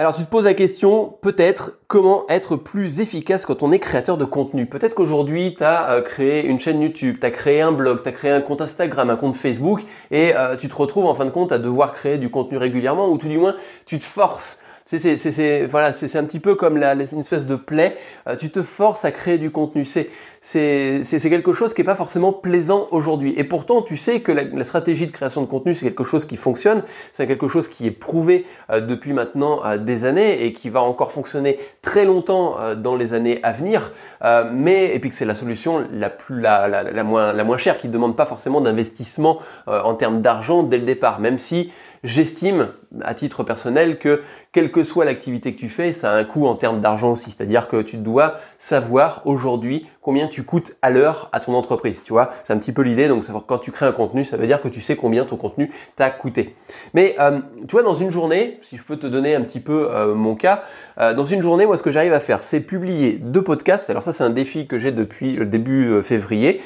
Alors tu te poses la question, peut-être, comment être plus efficace quand on est créateur de contenu? Peut-être qu'aujourd'hui, tu as euh, créé une chaîne YouTube, tu as créé un blog, tu as créé un compte Instagram, un compte Facebook, et euh, tu te retrouves en fin de compte à devoir créer du contenu régulièrement, ou tout du moins, tu te forces c'est c'est voilà, c'est un petit peu comme la, une espèce de plaie. Euh, tu te forces à créer du contenu. C'est c'est quelque chose qui est pas forcément plaisant aujourd'hui. Et pourtant, tu sais que la, la, stratégie de création de contenu, c'est quelque chose qui fonctionne. C'est quelque chose qui est prouvé euh, depuis maintenant euh, des années et qui va encore fonctionner très longtemps dans les années à venir. mais et puis que c'est la solution la plus la, la, la, moins la moins chère qui ne demande pas forcément d'investissement en termes d'argent dès le départ. Même si j'estime à titre personnel que quelle que soit l'activité que tu fais, ça a un coût en termes d'argent aussi. C'est-à-dire que tu dois savoir aujourd'hui combien tu coûtes à l'heure à ton entreprise. Tu vois, c'est un petit peu l'idée. Donc, quand tu crées un contenu, ça veut dire que tu sais combien ton contenu t'a coûté. Mais euh, tu vois, dans une journée, si je peux te donner un petit peu euh, mon cas, euh, dans une journée, moi, ce que j'arrive à faire, c'est publier deux podcasts. Alors ça, c'est un défi que j'ai depuis le début février,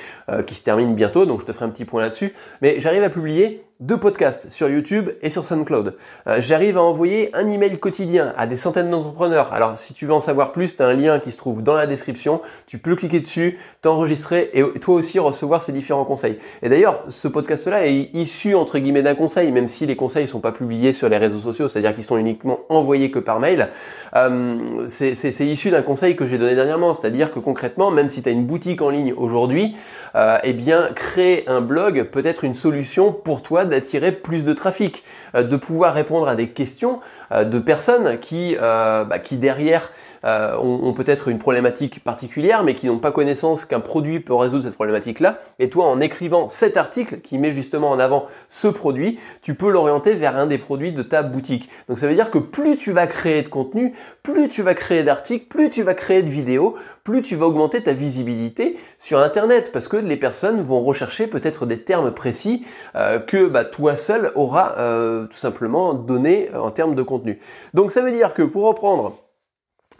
qui se termine bientôt. Donc, je te ferai un petit point là-dessus. Mais j'arrive à publier deux podcasts sur YouTube et sur SoundCloud. j'arrive à envoyer un email quotidien à des centaines d'entrepreneurs. Alors si tu veux en savoir plus, tu as un lien qui se trouve dans la description. Tu peux cliquer dessus, t'enregistrer et toi aussi recevoir ces différents conseils. Et d'ailleurs, ce podcast-là est issu entre guillemets d'un conseil, même si les conseils ne sont pas publiés sur les réseaux sociaux, c'est-à-dire qu'ils sont uniquement envoyés que par mail. Euh, c'est issu d'un conseil que j'ai donné dernièrement, c'est-à-dire que concrètement, même si tu as une boutique en ligne aujourd'hui, euh, eh bien créer un blog peut être une solution pour toi d'attirer plus de trafic, euh, de pouvoir répondre à des questions euh, de personnes qui, bah, qui derrière euh, ont, peut-être une problématique particulière, mais qui n'ont pas connaissance qu'un produit peut résoudre cette problématique-là. Et toi, en écrivant cet article qui met justement en avant ce produit, tu peux l'orienter vers un des produits de ta boutique. Donc ça veut dire que plus tu vas créer de contenu, plus tu vas créer d'articles, plus tu vas créer de vidéos, plus tu vas augmenter ta visibilité sur Internet, parce que les personnes vont rechercher peut-être des termes précis que bah, toi seul auras tout simplement donné en termes de contenu. Donc ça veut dire que pour reprendre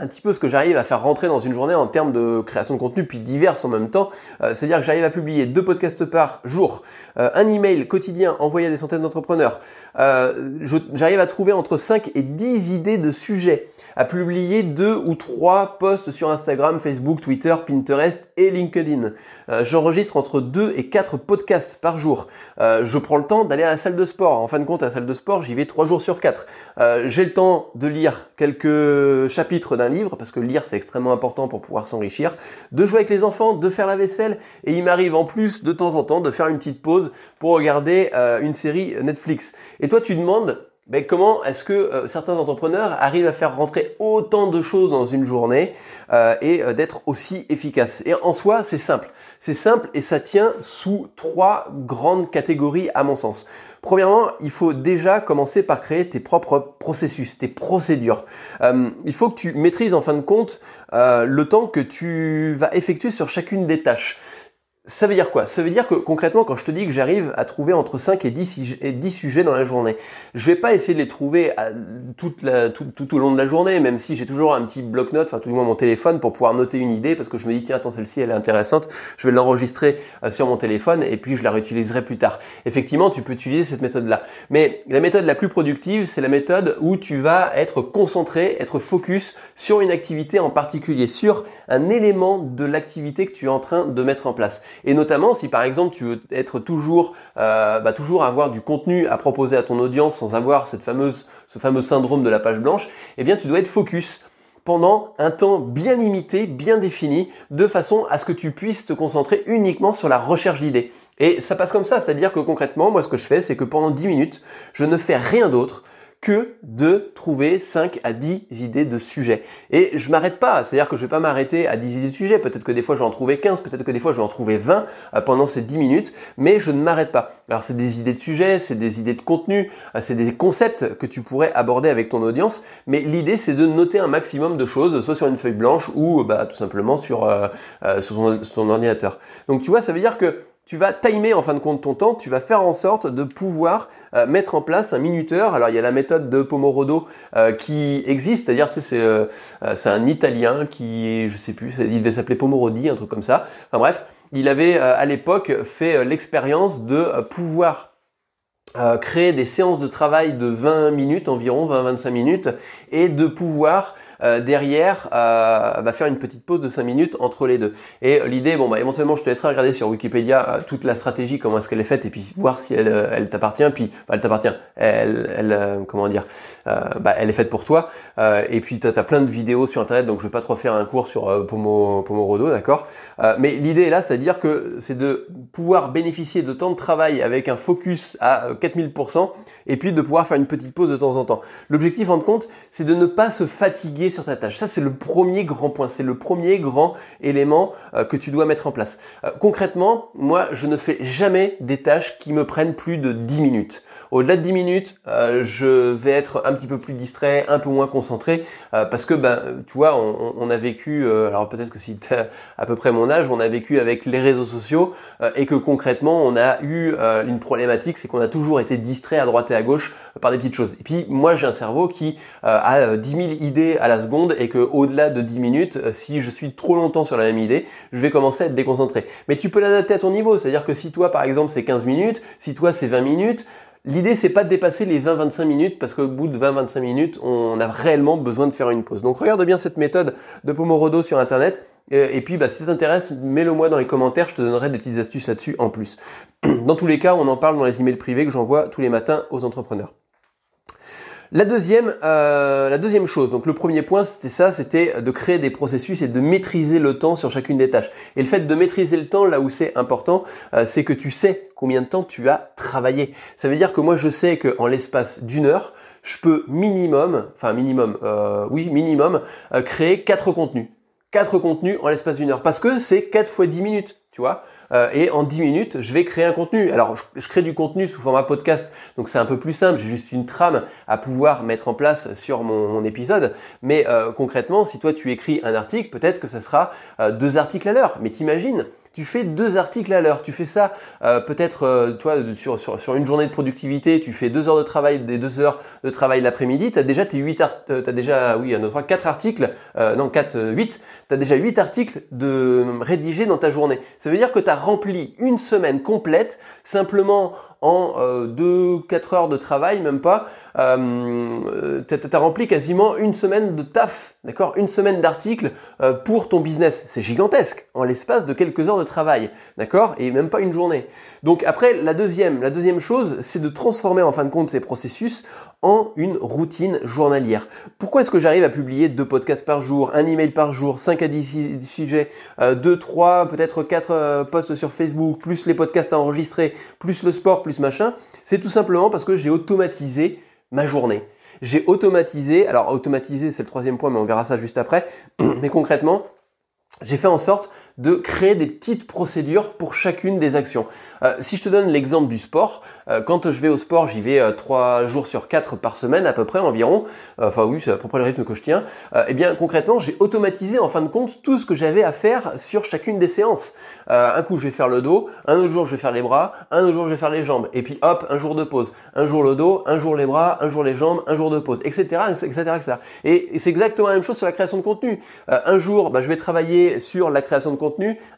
un petit peu ce que j'arrive à faire rentrer dans une journée en termes de création de contenu, puis divers en même temps. Euh, c'est-à-dire que j'arrive à publier deux podcasts par jour, euh, un email quotidien envoyé à des centaines d'entrepreneurs. Euh, j'arrive à trouver entre 5 et 10 idées de sujets à publier deux ou trois posts sur Instagram, Facebook, Twitter, Pinterest et LinkedIn. Euh, j'enregistre entre deux et quatre podcasts par jour. Euh, je prends le temps d'aller à la salle de sport. En fin de compte, à la salle de sport, j'y vais trois jours sur quatre. Euh, j'ai le temps de lire quelques chapitres d'un livre, parce que lire c'est extrêmement important pour pouvoir s'enrichir, de jouer avec les enfants, de faire la vaisselle, et il m'arrive en plus de temps en temps de faire une petite pause pour regarder une série Netflix. Et toi, tu demandes ben, comment est-ce que euh, certains entrepreneurs arrivent à faire rentrer autant de choses dans une journée euh, et euh, d'être aussi efficaces? Et en soi, c'est simple. C'est simple et ça tient sous trois grandes catégories à mon sens. Premièrement, il faut déjà commencer par créer tes propres processus, tes procédures. il faut que tu maîtrises en fin de compte le temps que tu vas effectuer sur chacune des tâches. Ça veut dire quoi? Ça veut dire que concrètement, quand je te dis que j'arrive à trouver entre 5 et 10, et 10 sujets dans la journée, je vais pas essayer de les trouver tout, tout, au long de la journée, même si j'ai toujours un petit bloc-notes, enfin tout du moins mon téléphone pour pouvoir noter une idée, parce que je me dis tiens attends celle-ci elle est intéressante, je vais l'enregistrer euh, sur mon téléphone et puis je la réutiliserai plus tard. Effectivement, tu peux utiliser cette méthode-là, mais la méthode la plus productive, c'est la méthode où tu vas être concentré, être focus sur une activité en particulier, sur un élément de l'activité que tu es en train de mettre en place. Et notamment si par exemple tu veux être toujours, euh, bah, toujours avoir du contenu à proposer à ton audience sans avoir ce fameux syndrome de la page blanche, eh bien tu dois être focus pendant un temps bien limité, bien défini, de façon à ce que tu puisses te concentrer uniquement sur la recherche d'idées. Et ça passe comme ça, c'est-à-dire que concrètement, moi ce que je fais, c'est que pendant 10 minutes, je ne fais rien d'autre que de trouver 5 à 10 idées de sujets. Et je m'arrête pas, c'est-à-dire que je vais pas m'arrêter à 10 idées de sujets, peut-être que des fois je vais en trouver 15, peut-être que des fois je vais en trouver 20 euh, pendant ces 10 minutes, mais je ne m'arrête pas. Alors c'est des idées de sujets, c'est des idées de contenu, euh, c'est des concepts que tu pourrais aborder avec ton audience, mais l'idée c'est de noter un maximum de choses, soit sur une feuille blanche ou bah, tout simplement sur, euh, sur, son, sur, son, ordinateur. Donc tu vois, ça veut dire que tu vas timer en fin de compte ton temps, tu vas faire en sorte de pouvoir euh, mettre en place un minuteur. Alors il y a la méthode de Pomorodo euh, qui existe, c'est-à-dire c'est euh, un Italien qui, je sais plus, il devait s'appeler Pomorodi, un truc comme ça. Enfin bref, il avait à l'époque fait l'expérience de pouvoir créer des séances de travail de 20 minutes environ, 20-25 minutes, et de pouvoir euh, derrière euh, bah, faire une petite pause de 5 minutes entre les deux. Et l'idée, bon bah éventuellement je te laisserai regarder sur Wikipédia euh, toute la stratégie, comment est-ce qu'elle est faite, et puis voir si elle, elle t'appartient, puis bah, elle t'appartient, elle, comment dire, bah, elle est faite pour toi. et puis tu as, plein de vidéos sur internet, donc je vais pas trop faire un cours sur Pomo, Pomorodo, d'accord? Mais l'idée là, c'est à dire que c'est de pouvoir bénéficier de temps de travail avec un focus à 4000%, et puis de pouvoir faire une petite pause de temps en temps. L'objectif en compte, c'est de ne pas se fatiguer sur ta tâche. Ça, c'est le premier grand point, c'est le premier grand élément euh, que tu dois mettre en place. Euh, concrètement, moi, je ne fais jamais des tâches qui me prennent plus de 10 minutes. Au-delà de 10 minutes, euh, je vais être un petit peu plus distrait, un peu moins concentré, parce que, ben, tu vois, on, a vécu, alors peut-être que si tu as à peu près mon âge, on a vécu avec les réseaux sociaux, et que concrètement, on a eu une problématique, c'est qu'on a toujours été distrait à droite à gauche par des petites choses. Et puis, moi, j'ai un cerveau qui a 10 000 idées à la seconde et que au-delà de 10 minutes, euh, si je suis trop longtemps sur la même idée, je vais commencer à être déconcentré. Mais tu peux l'adapter à ton niveau, c'est-à-dire que si toi par exemple c'est 15 minutes, si toi c'est 20 minutes, L'idée, c'est pas de dépasser les 20-25 minutes parce qu'au bout de 20-25 minutes, on a réellement besoin de faire une pause. Donc regarde bien cette méthode de Pomorodo sur Internet. Euh, et puis, bah, si ça t'intéresse, mets-le moi dans les commentaires. Je te donnerai des petites astuces là-dessus en plus. Dans tous les cas, on en parle dans les emails privés que j'envoie tous les matins aux entrepreneurs. La deuxième, euh, la deuxième chose, donc le premier point, c'était ça, c'était de créer des processus et de maîtriser le temps sur chacune des tâches. Et le fait de maîtriser le temps, là où c'est important, euh, c'est que tu sais combien de temps tu as travaillé. Ça veut dire que moi, je sais qu'en l'espace d'une heure, je peux minimum, enfin minimum, euh, oui, minimum, créer quatre contenus. Quatre contenus en l'espace d'une heure. Parce que c'est 4 fois 10 minutes, tu vois. Euh, et en 10 minutes, je vais créer un contenu. Alors, je, crée du contenu sous format podcast, donc c'est un peu plus simple. J'ai juste une trame à pouvoir mettre en place sur mon, épisode. Mais euh, concrètement, si toi tu écris un article, peut-être que ça sera euh, deux articles à l'heure. Mais t'imagines tu fais deux articles à l'heure. Tu fais ça euh, peut-être, euh, tu vois, sur, sur, sur, une journée de productivité, tu fais deux heures de travail, des deux heures de travail l'après-midi, tu as déjà tes huit euh, as déjà, oui, un, trois, quatre articles, euh, non, quatre, huit, tu as déjà huit articles de rédigés dans ta journée. Ça veut dire que tu as rempli une semaine complète simplement en 2-4 heures de travail, même pas, euh, tu as, rempli quasiment une semaine de taf, d'accord? Une semaine d'articles euh, pour ton business. C'est gigantesque, en l'espace de quelques heures de travail, d'accord? Et même pas une journée. Donc après, la deuxième, la deuxième chose, c'est de transformer en fin de compte ces processus en une routine journalière. Pourquoi est-ce que j'arrive à publier deux podcasts par jour, un email par jour, 5 à 10 sujets, euh, 2, 3, peut-être 4 euh, posts sur Facebook, plus les podcasts à enregistrer, plus le sport, plus machin? C'est tout simplement parce que j'ai automatisé ma journée. J'ai automatisé, alors automatisé c'est le troisième point mais on verra ça juste après, mais concrètement, j'ai fait en sorte de créer des petites procédures pour chacune des actions. Euh, si je te donne l'exemple du sport, euh, quand je vais au sport, j'y vais euh, trois jours sur quatre par semaine à peu près environ. Enfin oui, c'est à peu près le rythme que je tiens. Eh bien concrètement, j'ai automatisé en fin de compte tout ce que j'avais à faire sur chacune des séances. un coup, je vais faire le dos, un autre jour, je vais faire les bras, un autre jour, je vais faire les jambes. Et puis hop, un jour de pause. Un jour le dos, un jour les bras, un jour les jambes, un jour de pause, etc., etc., etc. Et, c'est exactement la même chose sur la création de contenu. un jour, bah, je vais travailler sur la création de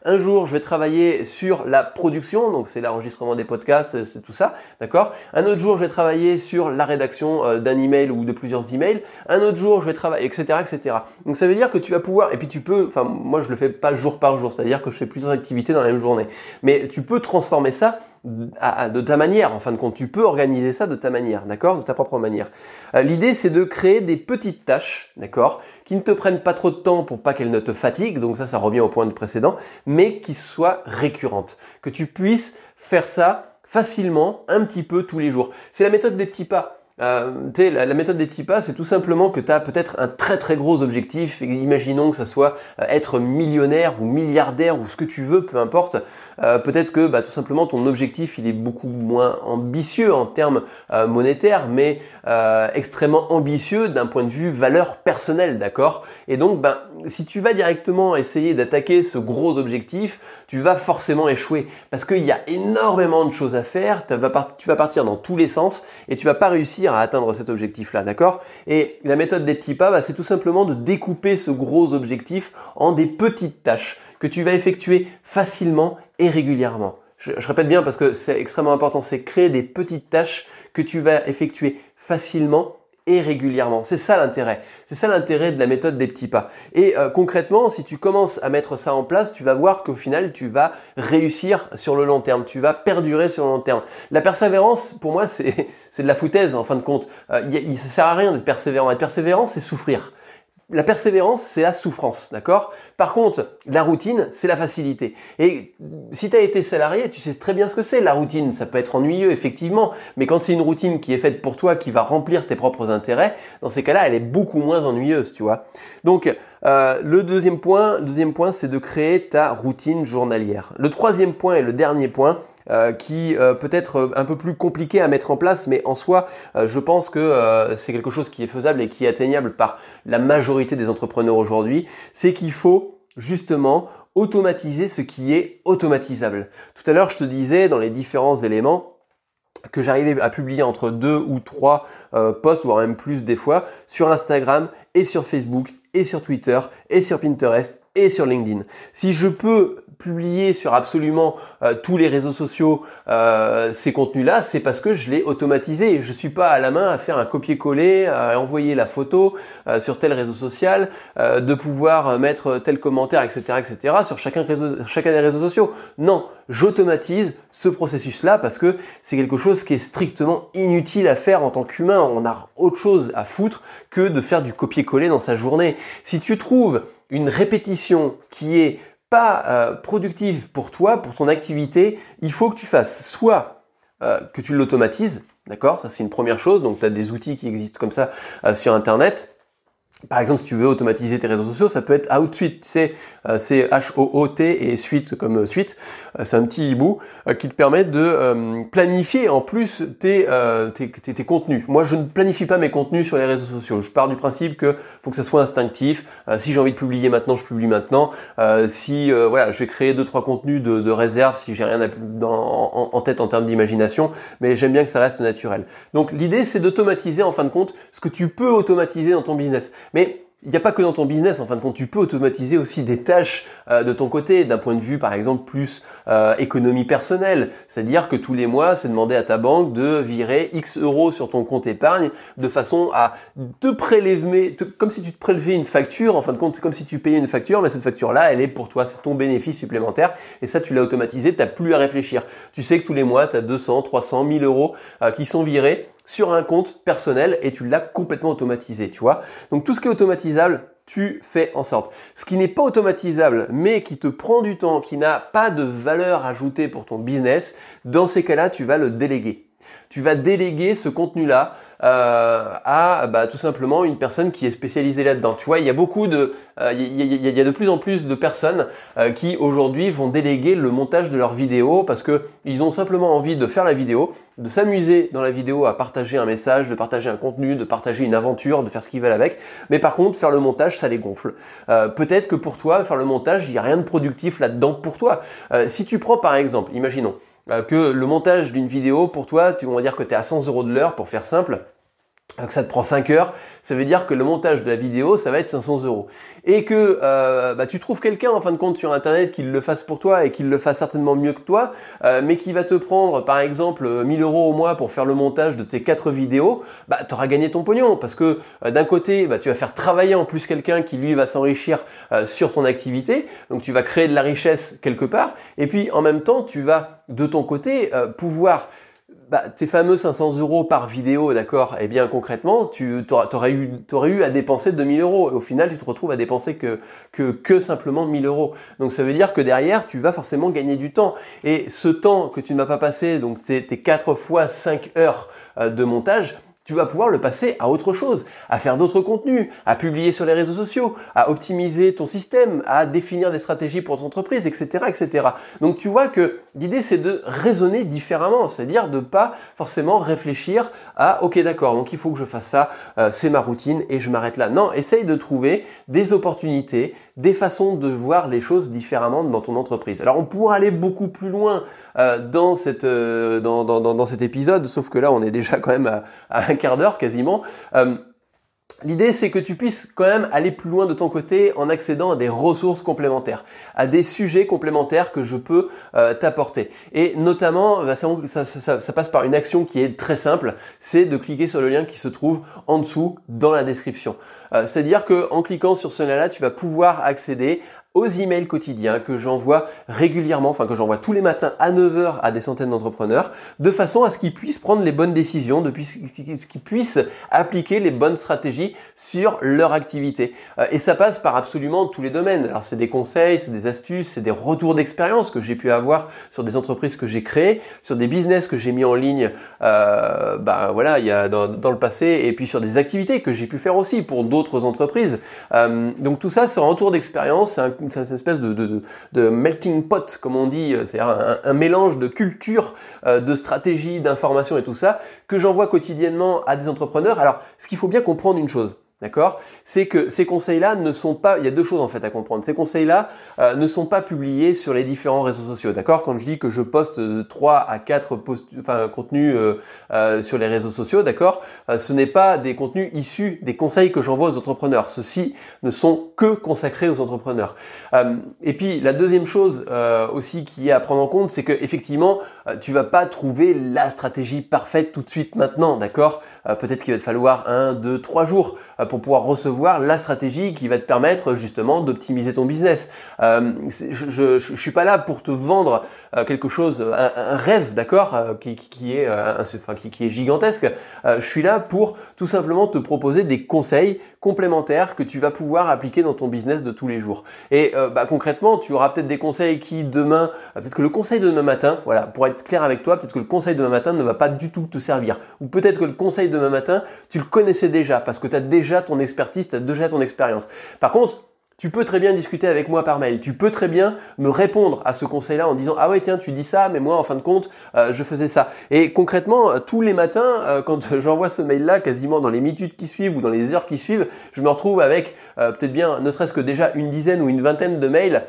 Un jour, je vais travailler sur la production, donc c'est l'enregistrement des podcasts, c'est tout ça, d'accord? Un autre jour, je vais travailler sur la rédaction euh, d'un email ou de plusieurs emails. Un autre jour, je vais travailler, etc., etc. Donc ça veut dire que tu vas pouvoir, et puis tu peux, enfin moi je le fais pas jour par jour, c'est-à-dire que je fais plusieurs activités dans la même journée, mais tu peux transformer ça de ta manière, en fin de compte, tu peux organiser ça de ta manière, d'accord? De ta propre manière. Euh, l'idée, c'est de créer des petites tâches, d'accord? Qui ne te prennent pas trop de temps pour pas qu'elles ne te fatiguent, donc ça, ça revient au point de précédent, mais qui soient récurrentes. Que tu puisses faire ça facilement, un petit peu tous les jours. C'est la méthode des petits pas. Euh, la, la, méthode des petits pas, c'est tout simplement que tu as peut-être un très très gros objectif. Imaginons que ça soit euh, être millionnaire ou milliardaire ou ce que tu veux, peu importe. Euh, peut-être que bah, tout simplement ton objectif il est beaucoup moins ambitieux en termes euh, monétaires, mais euh, extrêmement ambitieux d'un point de vue valeur personnelle, d'accord? Et donc, ben, si tu vas directement essayer d'attaquer ce gros objectif, tu vas forcément échouer parce qu'il y a énormément de choses à faire. Tu vas, partir dans tous les sens et tu vas pas réussir à atteindre cet objectif-là, d'accord? Et la méthode des petits pas, bah, c'est tout simplement de découper ce gros objectif en des petites tâches que tu vas effectuer facilement et régulièrement. je, répète bien parce que c'est extrêmement important, c'est créer des petites tâches que tu vas effectuer facilement et régulièrement. C'est ça l'intérêt. C'est ça l'intérêt de la méthode des petits pas. Et euh, concrètement, si tu commences à mettre ça en place, tu vas voir qu'au final, tu vas réussir sur le long terme. Tu vas perdurer sur le long terme. La persévérance, pour moi, c'est de la foutaise en fin de compte. Euh, il, ça sert à rien d'être persévérant. Être persévérant, c'est souffrir. La persévérance, c'est la souffrance, d'accord? Par contre, la routine, c'est la facilité. Et si tu as été salarié, tu sais très bien ce que c'est la routine. Ça peut être ennuyeux, effectivement, mais quand c'est une routine qui est faite pour toi, qui va remplir tes propres intérêts, dans ces cas-là, elle est beaucoup moins ennuyeuse, tu vois. Donc, euh, le deuxième point, deuxième point, c'est de créer ta routine journalière. Le troisième point et le dernier point, euh, qui euh, peut être un peu plus compliqué à mettre en place, mais en soi, euh, je pense que c'est quelque chose qui est faisable et qui est atteignable par la majorité des entrepreneurs aujourd'hui, c'est qu'il faut justement automatiser ce qui est automatisable. Tout à l'heure, je te disais dans les différents éléments, que j'arrivais à publier entre deux ou trois posts, voire même plus des fois, sur Instagram et sur Facebook et sur Twitter et sur Pinterest et sur LinkedIn. Si je peux publier sur absolument euh, tous les réseaux sociaux euh, ces contenus-là, c'est parce que je l'ai automatisé. Je suis pas à la main à faire un copier-coller, à envoyer la photo euh, sur tel réseau social, de pouvoir mettre tel commentaire, etc., etc. sur chacun, chacun des réseaux sociaux. Non, j'automatise ce processus-là parce que c'est quelque chose qui est strictement inutile à faire en tant qu'humain. On a autre chose à foutre que de faire du copier-coller dans sa journée. Si tu trouves une répétition qui est pas euh, productive pour toi, pour ton activité, il faut que tu fasses soit euh, que tu l'automatises, d'accord? Ça c'est une première chose, donc tu as des outils qui existent comme ça euh, sur Internet. Par exemple, si tu veux automatiser tes réseaux sociaux, ça peut être Outsuite. C'est euh, c'est H-O-O-T et suite comme suite. Euh, c'est un petit hibou euh, qui te permet de planifier en plus tes, tes, tes, contenus. Moi, je ne planifie pas mes contenus sur les réseaux sociaux. Je pars du principe que faut que ça soit instinctif. si j'ai envie de publier maintenant, je publie maintenant. si voilà, je vais créer deux trois contenus de, réserve si j'ai rien en, en, tête en termes d'imagination, mais j'aime bien que ça reste naturel. Donc l'idée, c'est d'automatiser en fin de compte ce que tu peux automatiser dans ton business. Mais il n'y a pas que dans ton business, en fin de compte, tu peux automatiser aussi des tâches euh, de ton côté, d'un point de vue par exemple plus euh, économie personnelle. C'est-à-dire que tous les mois, c'est demander à ta banque de virer X euros sur ton compte épargne de façon à te prélever, comme si tu te prélevais une facture, en fin de compte, c'est comme si tu payais une facture, mais cette facture-là, elle est pour toi, c'est ton bénéfice supplémentaire, et ça, tu l'as automatisé, tu n'as plus à réfléchir. Tu sais que tous les mois, tu as 200, 300, 1000 euros euh, qui sont virés sur un compte personnel et tu l'as complètement automatisé, tu vois. Donc tout ce qui est automatisable, tu fais en sorte. Ce qui n'est pas automatisable, mais qui te prend du temps, qui n'a pas de valeur ajoutée pour ton business, dans ces cas-là, tu vas le déléguer. Tu vas déléguer ce contenu-là euh, à bah, tout simplement une personne qui est spécialisée là-dedans. Tu vois, il y a beaucoup de, euh, il, y a, de plus en plus de personnes euh, qui aujourd'hui vont déléguer le montage de leurs vidéos parce que ils ont simplement envie de faire la vidéo, de s'amuser dans la vidéo à partager un message, de partager un contenu, de partager une aventure, de faire ce qu'ils veulent avec. Mais par contre, faire le montage, ça les gonfle. Peut-être que pour toi, faire le montage, il n'y a rien de productif là-dedans pour toi. si tu prends par exemple, imaginons que le montage d'une vidéo, pour toi, tu vas dire que tu es à 100 euros de l'heure pour faire simple que ça te prend 5 heures, ça veut dire que le montage de la vidéo, ça va être 500 euros. Et que euh, bah, tu trouves quelqu'un en fin de compte sur Internet qui le fasse pour toi et qui le fasse certainement mieux que toi, euh, mais qui va te prendre par exemple 1000 euros au mois pour faire le montage de tes 4 vidéos, bah tu auras gagné ton pognon. Parce que euh, d'un côté, bah, tu vas faire travailler en plus quelqu'un qui lui va s'enrichir sur ton activité, donc tu vas créer de la richesse quelque part, et puis en même temps, tu vas de ton côté pouvoir bah, tes fameux 500 euros par vidéo, d'accord Eh bien, concrètement, tu aurais eu, aurais eu à dépenser 2000 euros. Et au final, tu te retrouves à dépenser que, que, que simplement 1000 euros. Donc, ça veut dire que derrière, tu vas forcément gagner du temps. Et ce temps que tu ne vas pas passer, donc c'est tes 4 fois 5 heures euh, de montage, tu vas pouvoir le passer à autre chose, à faire d'autres contenus, à publier sur les réseaux sociaux, à optimiser ton système, à définir des stratégies pour ton entreprise, etc., etc. Donc tu vois que l'idée c'est de raisonner différemment, c'est-à-dire de pas forcément réfléchir à ok d'accord, donc il faut que je fasse ça, euh, c'est ma routine et je m'arrête là. Non, essaye de trouver des opportunités, des façons de voir les choses différemment dans ton entreprise. Alors on pourra aller beaucoup plus loin euh, dans, cette, euh, dans, dans, dans, cet épisode, sauf que là on est déjà quand même à, à un quart d'heure quasiment. Euh, L'idée, c'est que tu puisses quand même aller plus loin de ton côté en accédant à des ressources complémentaires, à des sujets complémentaires que je peux euh, t'apporter. Et notamment, bah, ça, passe par une action qui est très simple, c'est de cliquer sur le lien qui se trouve en dessous dans la description. Euh, c'est-à-dire qu'en cliquant sur ce lien-là, tu vas pouvoir accéder aux emails quotidiens que j'envoie régulièrement, enfin que j'envoie tous les matins à 9h à des centaines d'entrepreneurs, de façon à ce qu'ils puissent prendre les bonnes décisions, de ce qu'ils puissent appliquer les bonnes stratégies sur leur activité. Euh, et ça passe par absolument tous les domaines. Alors c'est des conseils, c'est des astuces, c'est des retours d'expérience que j'ai pu avoir sur des entreprises que j'ai créées, sur des business que j'ai mis en ligne, bah voilà, il y a dans, le passé, et puis sur des activités que j'ai pu faire aussi pour d'autres entreprises. Euh, donc tout ça, c'est un retour d'expérience, c'est un c'est une espèce de, melting pot, comme on dit, euh, c'est-à-dire un, un, mélange de culture, euh, de stratégie, d'information et tout ça, que j'envoie quotidiennement à des entrepreneurs. Alors, ce qu'il faut bien comprendre une chose, D'accord? C'est que ces conseils-là ne sont pas, il y a deux choses en fait à comprendre. Ces conseils-là euh, ne sont pas publiés sur les différents réseaux sociaux. D'accord? Quand je dis que je poste 3 à 4 post enfin, contenus euh, euh, sur les réseaux sociaux, d'accord? Ce n'est pas des contenus issus des conseils que j'envoie aux entrepreneurs. Ceux-ci ne sont que consacrés aux entrepreneurs. et puis la deuxième chose aussi qui est à prendre en compte, c'est que effectivement, tu vas pas trouver la stratégie parfaite tout de suite maintenant, d'accord? Peut-être qu'il va te falloir un, deux, trois jours pour pouvoir recevoir la stratégie qui va te permettre justement d'optimiser ton business. Euh, je, ne suis pas là pour te vendre euh, quelque chose, un, rêve, d'accord, euh, qui, est, qui, est gigantesque. je suis là pour tout simplement te proposer des conseils complémentaires que tu vas pouvoir appliquer dans ton business de tous les jours. Et bah, concrètement, tu auras peut-être des conseils qui demain, peut-être que le conseil de demain matin, voilà, pour être clair avec toi, peut-être que le conseil de demain matin ne va pas du tout te servir. Ou peut-être que le conseil de demain matin, tu le connaissais déjà parce que tu as déjà ton expertise, tu as déjà ton expérience. Par contre, tu peux très bien discuter avec moi par mail. Tu peux très bien me répondre à ce conseil-là en disant ah ouais tiens tu dis ça mais moi en fin de compte euh, je faisais ça. Et concrètement euh, tous les matins euh, quand j'envoie ce mail-là quasiment dans les minutes qui suivent ou dans les heures qui suivent je me retrouve avec peut-être bien ne serait-ce que déjà une dizaine ou une vingtaine de mails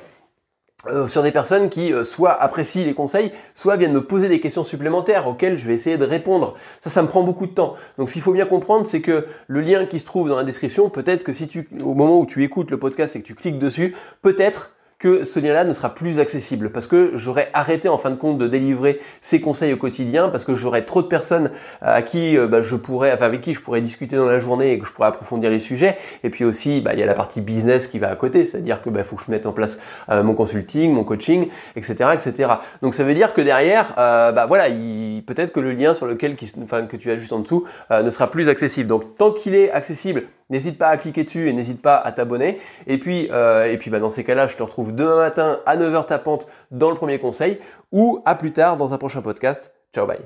euh, sur des personnes qui euh, soit apprécient les conseils, soit viennent me poser des questions supplémentaires auxquelles je vais essayer de répondre. Ça, ça me prend beaucoup de temps. Donc, ce qu'il faut bien comprendre, c'est que le lien qui se trouve dans la description, peut-être que si tu, au moment où tu écoutes le podcast et que tu cliques dessus, peut-être que ce lien-là ne sera plus accessible parce que j'aurais arrêté en fin de compte de délivrer ces conseils au quotidien parce que j'aurais trop de personnes à qui euh, bah, je enfin avec qui je pourrais discuter dans la journée et que je pourrais approfondir les sujets. Et puis aussi, bah, il y a la partie business qui va à côté, c'est-à-dire que bah, faut que je mette en place euh, mon consulting, mon coaching, etc., etc. Donc ça veut dire que derrière, euh, bah voilà, peut-être que le lien sur lequel, que tu as juste en dessous, ne sera plus accessible. Donc tant qu'il est accessible, n'hésite pas à cliquer dessus et n'hésite pas à t'abonner. Et puis, et puis dans ces cas-là, je te demain matin à 9h tapante dans le premier conseil ou à plus tard dans un prochain podcast. Ciao, bye.